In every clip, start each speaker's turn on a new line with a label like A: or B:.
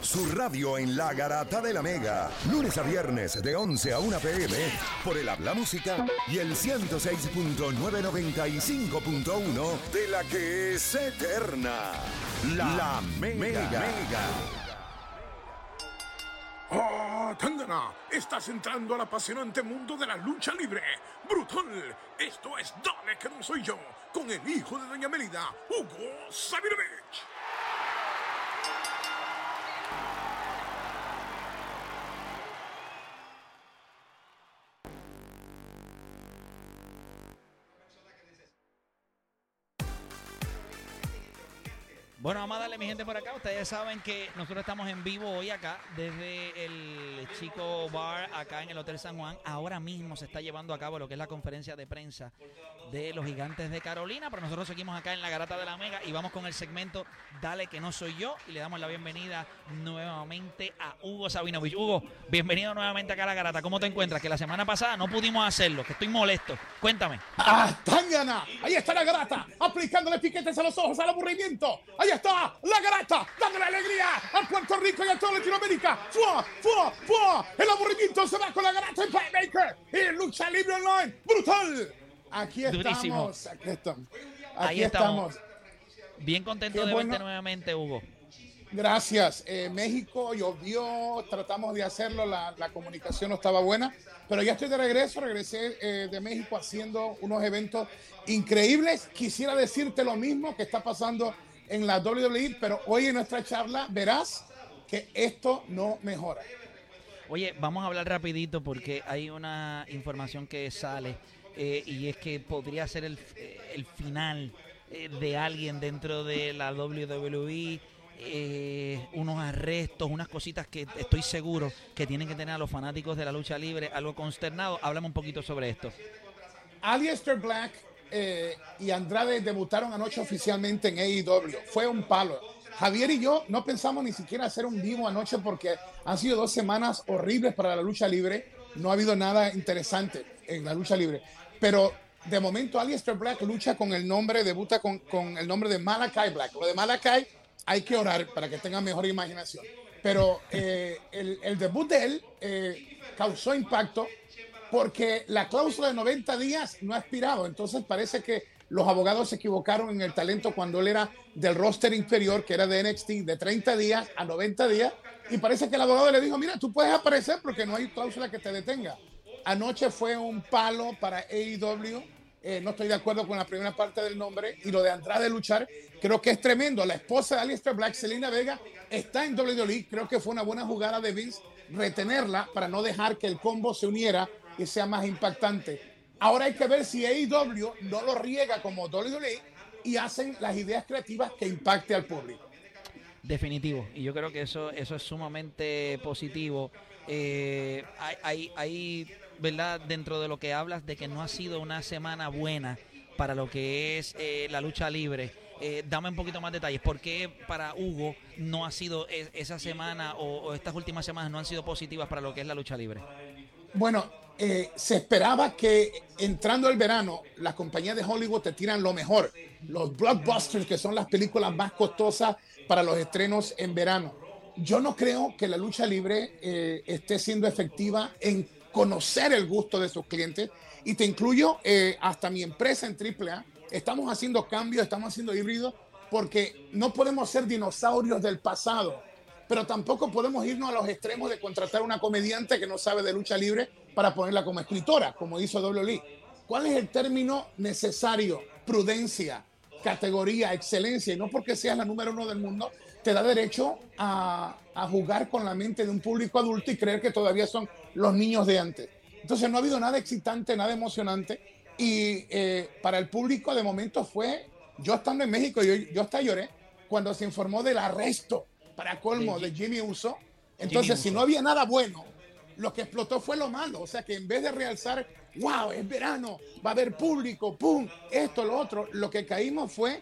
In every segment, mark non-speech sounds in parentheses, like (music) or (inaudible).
A: Su radio en la garata de la mega. Lunes a viernes de 11 a 1 pm por el Habla Música y el 106.995.1 de la que es eterna. La, mega.
B: ¡Oh, Tangana! Estás entrando al apasionante mundo de la lucha libre. ¡Brutal! Esto es Dale que no soy yo, con el hijo de Doña Melida, Hugo Sabinovich.
C: Bueno, vamos a darle mi gente por acá. Ustedes saben que nosotros estamos en vivo hoy acá desde el Chico Bar acá en el Hotel San Juan. Ahora mismo se está llevando a cabo lo que es la conferencia de prensa de los gigantes de Carolina, pero nosotros seguimos acá en la Garata de la Mega y vamos con el segmento Dale que no soy yo y le damos la bienvenida nuevamente a Hugo Sabinovich. Hugo, bienvenido nuevamente acá a la Garata. ¿Cómo te encuentras? Que la semana pasada no pudimos hacerlo, que estoy molesto. Cuéntame.
B: ¡Ah, Tangana! Ahí está la Garata, aplicándole piquetes a los ojos al aburrimiento. Ahí está la Garata, dándole alegría a Puerto Rico y a toda Latinoamérica. ¡Fua, fua, fua! El aburrimiento se va con la Garata en Playmaker y Lucha Libre Online. ¡Brutal! Aquí
C: Durísimo.
B: estamos, aquí estamos.
C: Ahí
B: Aquí
C: estamos.
B: estamos.
C: Bien contento
B: Qué
C: de
B: bueno.
C: verte nuevamente, Hugo.
B: Gracias. Eh, México llovió, tratamos de hacerlo, la, la comunicación no estaba buena, pero ya estoy de regreso, regresé eh, de México haciendo unos eventos increíbles. Quisiera decirte lo mismo que está pasando en la WWE, pero hoy en nuestra charla verás que esto no mejora.
C: Oye, vamos a hablar rapidito porque hay una información que sale eh, y es que podría ser el, el final eh, de alguien dentro de la WWE. eh, unos arrestos, unas cositas que estoy seguro que tienen que tener a los fanáticos de la lucha libre algo consternado. Háblame un poquito sobre esto.
B: Alistair Black eh, y Andrade debutaron anoche oficialmente en AEW. Fue un palo. Javier y yo no pensamos ni siquiera hacer un vivo anoche porque han sido dos semanas horribles para la lucha libre. No ha habido nada interesante en la lucha libre. Pero de momento Alistair Black lucha con el nombre, debuta con, con el nombre de Malakai Black. Lo de Malakai hay que orar para que tenga mejor imaginación. Pero eh, el, el debut de él eh, causó impacto porque la cláusula de 90 días no ha expirado. Entonces parece que los abogados se equivocaron en el talento cuando él era del roster inferior, que era de NXT, de 30 días a 90 días. Y parece que el abogado le dijo, mira, tú puedes aparecer porque no hay cláusula que te detenga. Anoche fue un palo para AEW. Eh, no estoy de acuerdo con la primera parte del nombre y lo de Andrade luchar, creo que es tremendo. La esposa de Alistair Black, Selena Vega, está en WWE. Creo que fue una buena jugada de Vince retenerla para no dejar que el combo se uniera y sea más impactante. Ahora hay que ver si AEW no lo riega como WWE y hacen las ideas creativas que impacte al público.
C: Definitivo. Y yo creo que eso, eso es sumamente positivo. Eh, hay, hay, hay, ¿verdad? Dentro de lo que hablas de que no ha sido una semana buena para lo que es eh, la lucha libre. Eh, dame un poquito más detalles. ¿Por qué para Hugo no ha sido es- esa semana o, o estas últimas semanas no han sido positivas para lo que es la lucha libre?
B: Bueno, eh, se esperaba que entrando el verano, las compañías de Hollywood te tiran lo mejor, los blockbusters, que son las películas más costosas para los estrenos en verano. Yo no creo que la lucha libre eh, esté siendo efectiva en conocer el gusto de sus clientes y te incluyo eh, hasta mi empresa en AAA. Estamos haciendo cambios, estamos haciendo híbridos porque no podemos ser dinosaurios del pasado pero tampoco podemos irnos a los extremos de contratar una comediante que no sabe de lucha libre para ponerla como escritora, como hizo WWE. ¿Cuál es el término necesario? Prudencia, categoría, excelencia, y no porque seas la número uno del mundo, te da derecho a, a jugar con la mente de un público adulto y creer que todavía son los niños de antes. Entonces no ha habido nada excitante, nada emocionante, y eh, para el público de momento fue, yo estando en México, yo, yo hasta lloré cuando se informó del arresto para colmo de Jimmy Uso. Entonces,
C: Jimmy
B: si
C: Uso.
B: no había nada bueno, lo que explotó fue lo malo. O sea, que en vez de realzar, wow, es verano, va a haber público, pum, esto, lo otro, lo que caímos fue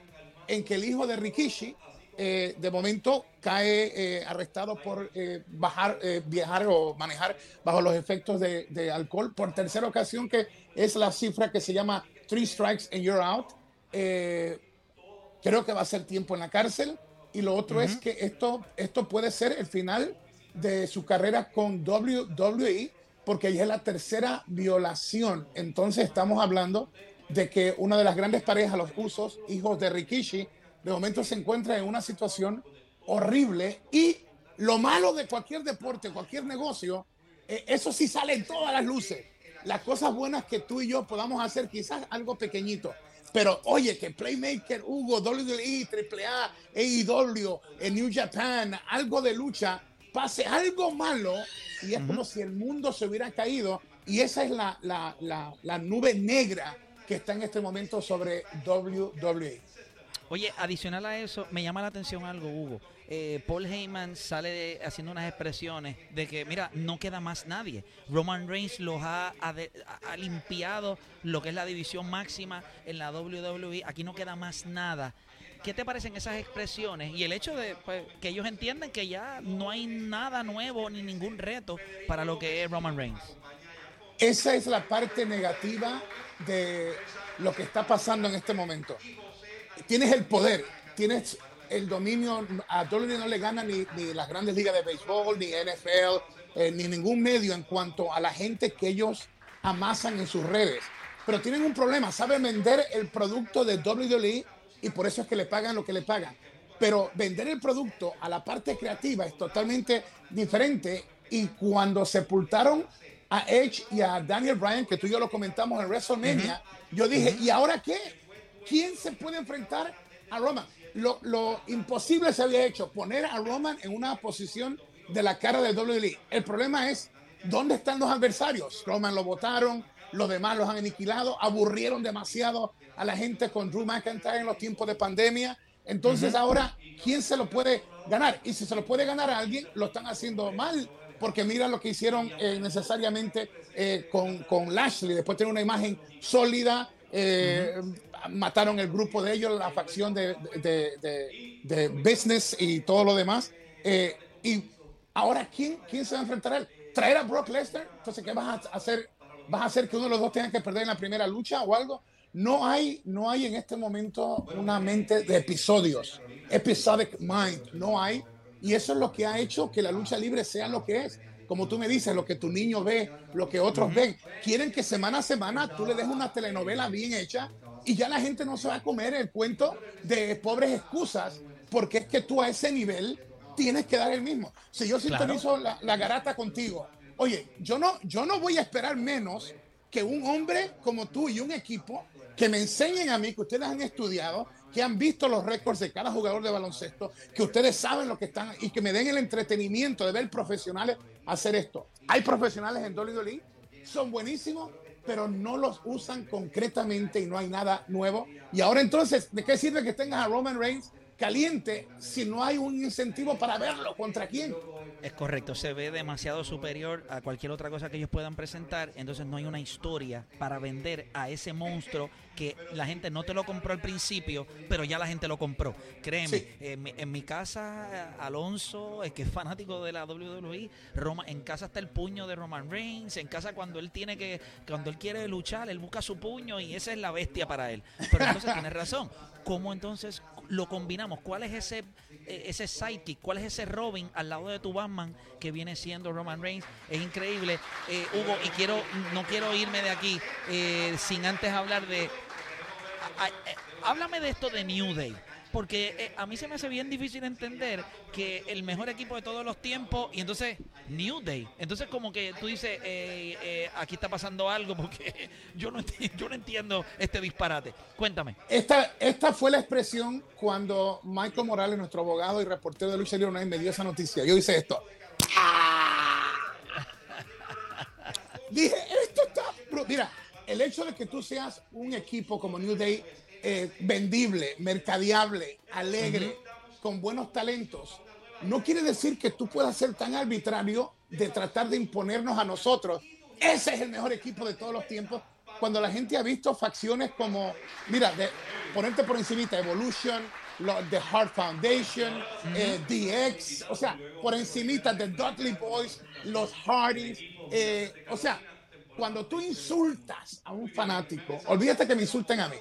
B: en que el hijo de Rikishi, eh, de momento, cae eh, arrestado por eh, bajar, viajar o manejar bajo los efectos de, de alcohol por tercera ocasión, que es la cifra que se llama Three Strikes and You're Out. Creo que va a ser tiempo en la cárcel. y lo otro es que esto, esto puede ser el final de su carrera con WWE porque ya es la tercera violación. Entonces estamos hablando de que una de las grandes parejas, los usos, hijos de Rikishi, de momento se encuentra en una situación horrible y lo malo de cualquier deporte, cualquier negocio, eh, eso sí sale en todas las luces. Las cosas buenas que tú y yo podamos hacer, quizás algo pequeñito, pero oye, que Playmaker, Hugo, WWE, AAA, AEW, en New Japan, algo de lucha, pase algo malo y es como si el mundo se hubiera caído y esa es la, la, la, la nube negra que está en este momento sobre WWE.
C: Oye, adicional a eso, me llama la atención algo, Hugo. Eh, Paul Heyman sale haciendo unas expresiones de que, mira, no queda más nadie. Roman Reigns los ha, limpiado lo que es la división máxima en la WWE. Aquí no queda más nada. ¿Qué te parecen esas expresiones? Y el hecho de pues, que ellos entienden que ya no hay nada nuevo ni ningún reto para lo que es Roman Reigns.
B: Esa es la parte negativa de lo que está pasando en este momento tienes el poder, tienes el dominio, a WWE no le gana ni, las grandes ligas de béisbol, ni NFL, eh, ni ningún medio en cuanto a la gente que ellos amasan en sus redes. Pero tienen un problema, saben vender el producto de WWE y por eso es que le pagan lo que le pagan. Pero vender el producto a la parte creativa es totalmente diferente y cuando sepultaron a Edge y a Daniel Bryan, que tú y yo lo comentamos en WrestleMania, yo dije, ¿y ahora qué? ¿Quién se puede enfrentar a Roman? Lo, imposible se había hecho, poner a Roman en una posición de la cara de WWE. El problema es, ¿dónde están los adversarios? Roman lo votaron, los demás los han aniquilado, aburrieron demasiado a la gente con Drew McIntyre en los tiempos de pandemia. Entonces ahora, ¿quién se lo puede ganar? Y si se lo puede ganar a alguien, lo están haciendo mal, porque mira lo que hicieron eh, necesariamente eh, con, con Lashley. Después tiene una imagen sólida, eh, mataron el grupo de ellos, la facción de, de, business y todo lo demás. Eh, y ahora, ¿quién, ¿quién se va a enfrentar? ¿Traer a Brock Lesnar? Entonces, ¿qué vas a hacer? ¿Vas a hacer que uno de los dos tenga que perder en la primera lucha o algo? No hay, no hay en este momento una mente de episodios, episodic mind, no hay. Y eso es lo que ha hecho que la lucha libre sea lo que es como tú me dices, lo que tu niño ve, lo que otros ven. Quieren que semana a semana tú le des una telenovela bien hecha y ya la gente no se va a comer el cuento de pobres excusas, porque es que tú a ese nivel tienes que dar el mismo. Si yo sintonizo la, la, garata contigo, oye, yo no, yo no voy a esperar menos que un hombre como tú y un equipo que me enseñen a mí, que ustedes han estudiado, que han visto los récords de cada jugador de baloncesto, que ustedes saben lo que están y que me den el entretenimiento de ver profesionales hacer esto. Hay profesionales en WWE, son buenísimos, pero no los usan concretamente y no hay nada nuevo. Y ahora entonces, ¿de qué sirve que tengas a Roman Reigns caliente si no hay un incentivo para verlo? ¿Contra quién?
C: Es correcto, se ve demasiado superior a cualquier otra cosa que ellos puedan presentar, entonces no hay una historia para vender a ese monstruo que la gente no te lo compró al principio, pero ya la gente lo compró. Créeme, en, mi, casa, Alonso, es que es fanático de la WWE, Roma, en casa está el puño de Roman Reigns, en casa cuando él tiene que, cuando él quiere luchar, él busca su puño y esa es la bestia para él. Pero entonces tienes razón, ¿cómo entonces lo combinamos? ¿Cuál es ese eh, ese sidekick, cuál es ese Robin al lado de tu Batman que viene siendo Roman Reigns. Es increíble. Eh, Hugo, y quiero, no quiero irme de aquí eh, sin antes hablar de. háblame de esto de New Day porque eh, a mí se me hace bien difícil entender que el mejor equipo de todos los tiempos y entonces New Day. Entonces como que tú dices, eh, eh, aquí está pasando algo porque (laughs) yo no, yo no entiendo este disparate. Cuéntame.
B: Esta, esta fue la expresión cuando Michael Morales, nuestro abogado y reportero de Lucha Libre me dio esa noticia. Yo hice esto. (laughs) Dije, esto está... Mira, el hecho de que tú seas un equipo como New Day eh, vendible, mercadeable, alegre, con buenos talentos, no quiere decir que tú puedas ser tan arbitrario de tratar de imponernos a nosotros. Ese es el mejor equipo de todos los tiempos. Cuando la gente ha visto facciones como, mira, de, ponerte por encimita, Evolution, The Heart Foundation, eh, DX, o sea, por encimita de Dudley Boys, los Hardys, eh, o sea, cuando tú insultas a un fanático, olvídate que me insulten a mí.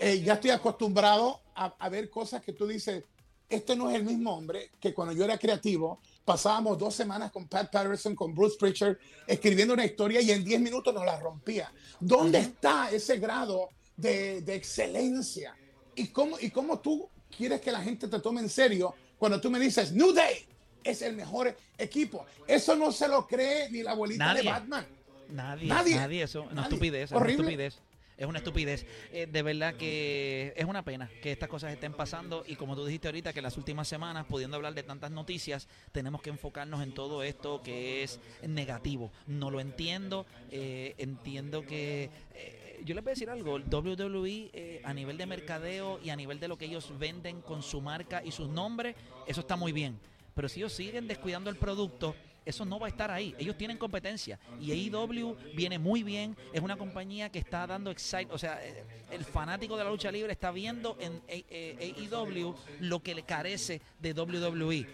B: Eh, ya estoy acostumbrado a, ver cosas que tú dices, este no es el mismo hombre que cuando yo era creativo, pasábamos dos semanas con Pat Patterson, con Bruce Pritchard, escribiendo una historia y en 10 minutos nos la rompía. ¿Dónde está ese grado de, de, excelencia? ¿Y cómo, ¿Y cómo tú quieres que la gente te tome en serio cuando tú me dices, New Day es el mejor equipo? Eso no se lo cree ni la abuelita de Batman.
C: Nadie, nadie, nadie eso, una estupidez, una estupidez es una estupidez. Eh, de verdad que es una pena que estas cosas estén pasando y como tú dijiste ahorita, que las últimas semanas, pudiendo hablar de tantas noticias, tenemos que enfocarnos en todo esto que es negativo. No lo entiendo, eh, entiendo que... Eh, yo les voy a decir algo, el WWE a nivel de mercadeo y a nivel de lo que ellos venden con su marca y sus nombres, eso está muy bien. Pero si ellos siguen descuidando el producto, eso no va a estar ahí. Ellos tienen competencia y AEW viene muy bien. Es una compañía que está dando excite, o sea, eh, el fanático de la lucha libre está viendo en AEW lo que le carece de WWE.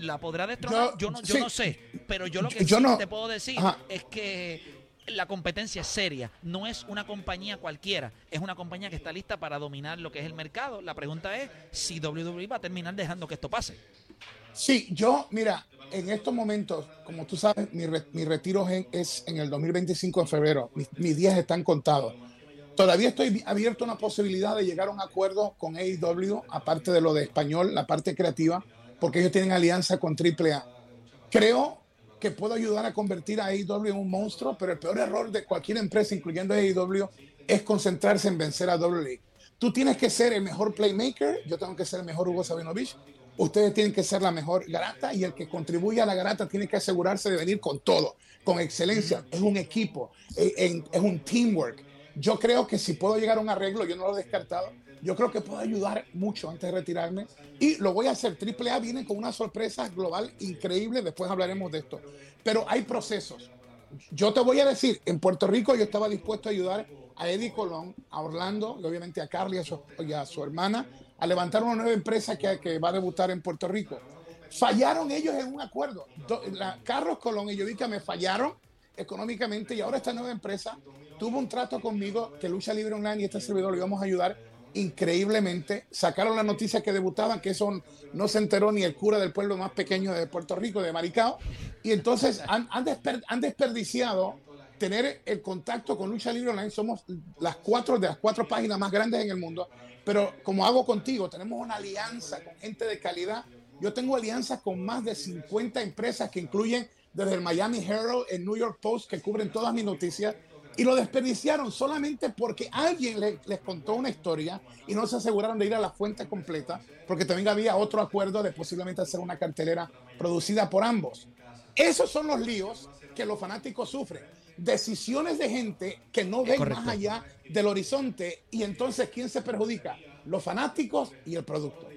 C: ¿La podrá destronar? Yo, no, yo no sé, pero yo lo que sí te puedo decir es que la competencia es seria, no es una compañía cualquiera, es una compañía que está lista para dominar lo que es el mercado. La pregunta es si WWE va a terminar dejando que esto pase.
B: Sí, yo, mira, en estos momentos, como tú sabes, mi, retiro es en el 2025 de febrero. Mis, días están contados. Todavía estoy abierto a una posibilidad de llegar a un acuerdo con AEW, aparte de lo de español, la parte creativa, porque ellos tienen alianza con AAA. Creo que puedo ayudar a convertir a AEW en un monstruo, pero el peor error de cualquier empresa, incluyendo AEW, es concentrarse en vencer a WWE. Tú tienes que ser el mejor playmaker, yo tengo que ser el mejor Hugo Sabinovich, ustedes tienen que ser la mejor garata y el que contribuye a la garata tiene que asegurarse de venir con todo, con excelencia. Es un equipo, es, un teamwork. Yo creo que si puedo llegar a un arreglo, yo no lo he descartado, yo creo que puedo ayudar mucho antes de retirarme y lo voy a hacer. AAA viene con una sorpresa global increíble, después hablaremos de esto. Pero hay procesos. Yo te voy a decir, en Puerto Rico yo estaba dispuesto a ayudar a Eddie Colón, a Orlando, y obviamente a Carly y a su hermana, a levantar una nueva empresa que, que va a debutar en Puerto Rico. Fallaron ellos en un acuerdo. La, Carlos Colón y Yodica me fallaron económicamente y ahora esta nueva empresa tuvo un trato conmigo que Lucha Libre Online y este servidor lo íbamos a ayudar increíblemente. Sacaron la noticia que debutaban, que eso no se enteró ni el cura del pueblo más pequeño de Puerto Rico, de Maricao. Y entonces han, han desperdiciado tener el contacto con Lucha Libre Online. Somos las cuatro de las cuatro páginas más grandes en el mundo. Pero como hago contigo, tenemos una alianza con gente de calidad. Yo tengo alianzas con más de 50 empresas que incluyen desde el Miami Herald, el New York Post, que cubren todas mis noticias. Y lo desperdiciaron solamente porque alguien les contó una historia y no se aseguraron de ir a la fuente completa, porque también había otro acuerdo de posiblemente hacer una cartelera producida por ambos. Esos son los líos que los fanáticos sufren decisiones de gente que no ven más allá del horizonte y entonces ¿quién se perjudica? Los fanáticos y el producto.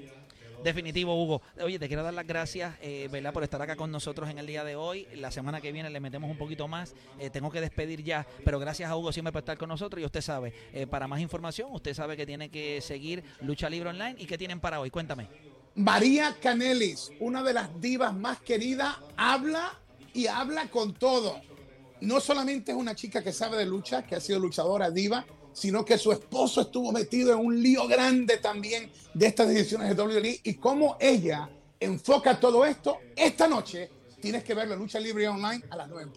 C: Definitivo, Hugo. Oye, te quiero dar las gracias, eh, ¿verdad? Por estar acá con nosotros en el día de hoy. La semana que viene le metemos un poquito más. Eh, tengo que despedir ya, pero gracias a Hugo siempre por estar con nosotros. Y usted sabe, eh, para más información, usted sabe que tiene que seguir Lucha Libre Online. ¿Y qué tienen para hoy? Cuéntame.
B: María Canelis, una de las divas más queridas, habla y habla con todo no solamente es una chica que sabe de lucha, que ha sido luchadora diva, sino que su esposo estuvo metido en un lío grande también de estas decisiones de WWE y cómo ella enfoca todo esto. Esta noche tienes que ver la lucha libre online a las 9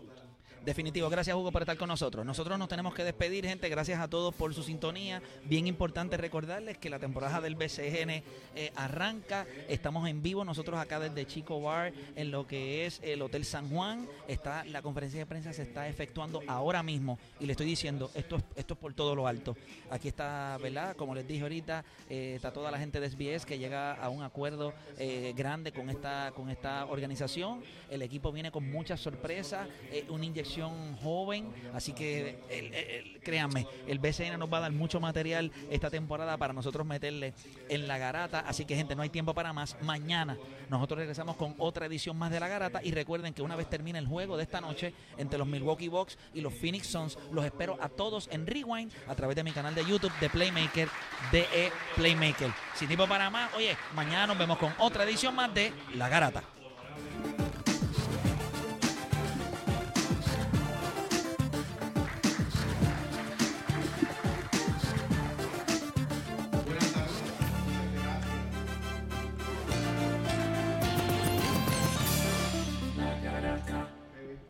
C: Definitivo, gracias Hugo por estar con nosotros. Nosotros nos tenemos que despedir, gente. Gracias a todos por su sintonía. Bien importante recordarles que la temporada del BCN eh, arranca. Estamos en vivo nosotros acá desde Chico Bar en lo que es el Hotel San Juan. Está la conferencia de prensa se está efectuando ahora mismo y le estoy diciendo esto es esto es por todo lo alto. Aquí está, ¿verdad? Como les dije ahorita, eh, está toda la gente de SBS que llega a un acuerdo eh, grande con esta con esta organización. El equipo viene con muchas sorpresas, una inyección joven, así que créanme, el BCN nos va a dar mucho material esta temporada para nosotros meterle en la garata, así que gente, no hay tiempo para más. Mañana nosotros regresamos con otra edición más de la garata y recuerden que una vez termine el juego de esta noche entre los Milwaukee Bucks y los Phoenix Suns, los espero a todos en Rewind a través de mi canal de YouTube de Playmaker, de Playmaker. Sin tiempo para más, oye, mañana nos vemos con otra edición más de La Garata.